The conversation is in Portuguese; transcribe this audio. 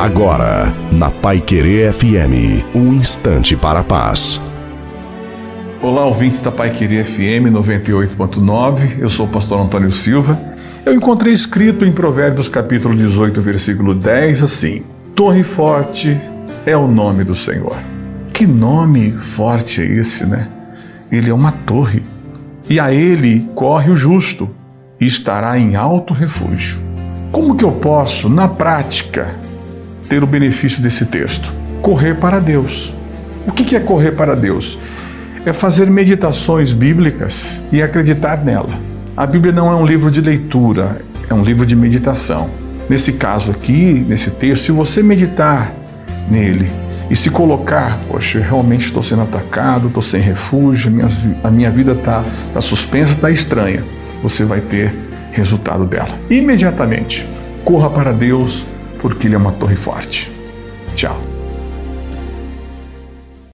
Agora, na Pai Querer FM, um instante para a paz. Olá, ouvintes da Pai Querer FM 98.9. Eu sou o pastor Antônio Silva. Eu encontrei escrito em Provérbios capítulo 18, versículo 10 assim: Torre forte é o nome do Senhor. Que nome forte é esse, né? Ele é uma torre. E a ele corre o justo e estará em alto refúgio. Como que eu posso, na prática, ter o benefício desse texto? Correr para Deus. O que é correr para Deus? É fazer meditações bíblicas e acreditar nela. A Bíblia não é um livro de leitura, é um livro de meditação. Nesse caso aqui, nesse texto, se você meditar nele e se colocar, poxa, realmente estou sendo atacado, estou sem refúgio, a minha vida está tá suspensa, está estranha, você vai ter resultado dela. Imediatamente, corra para Deus, porque Ele é uma torre forte. Tchau.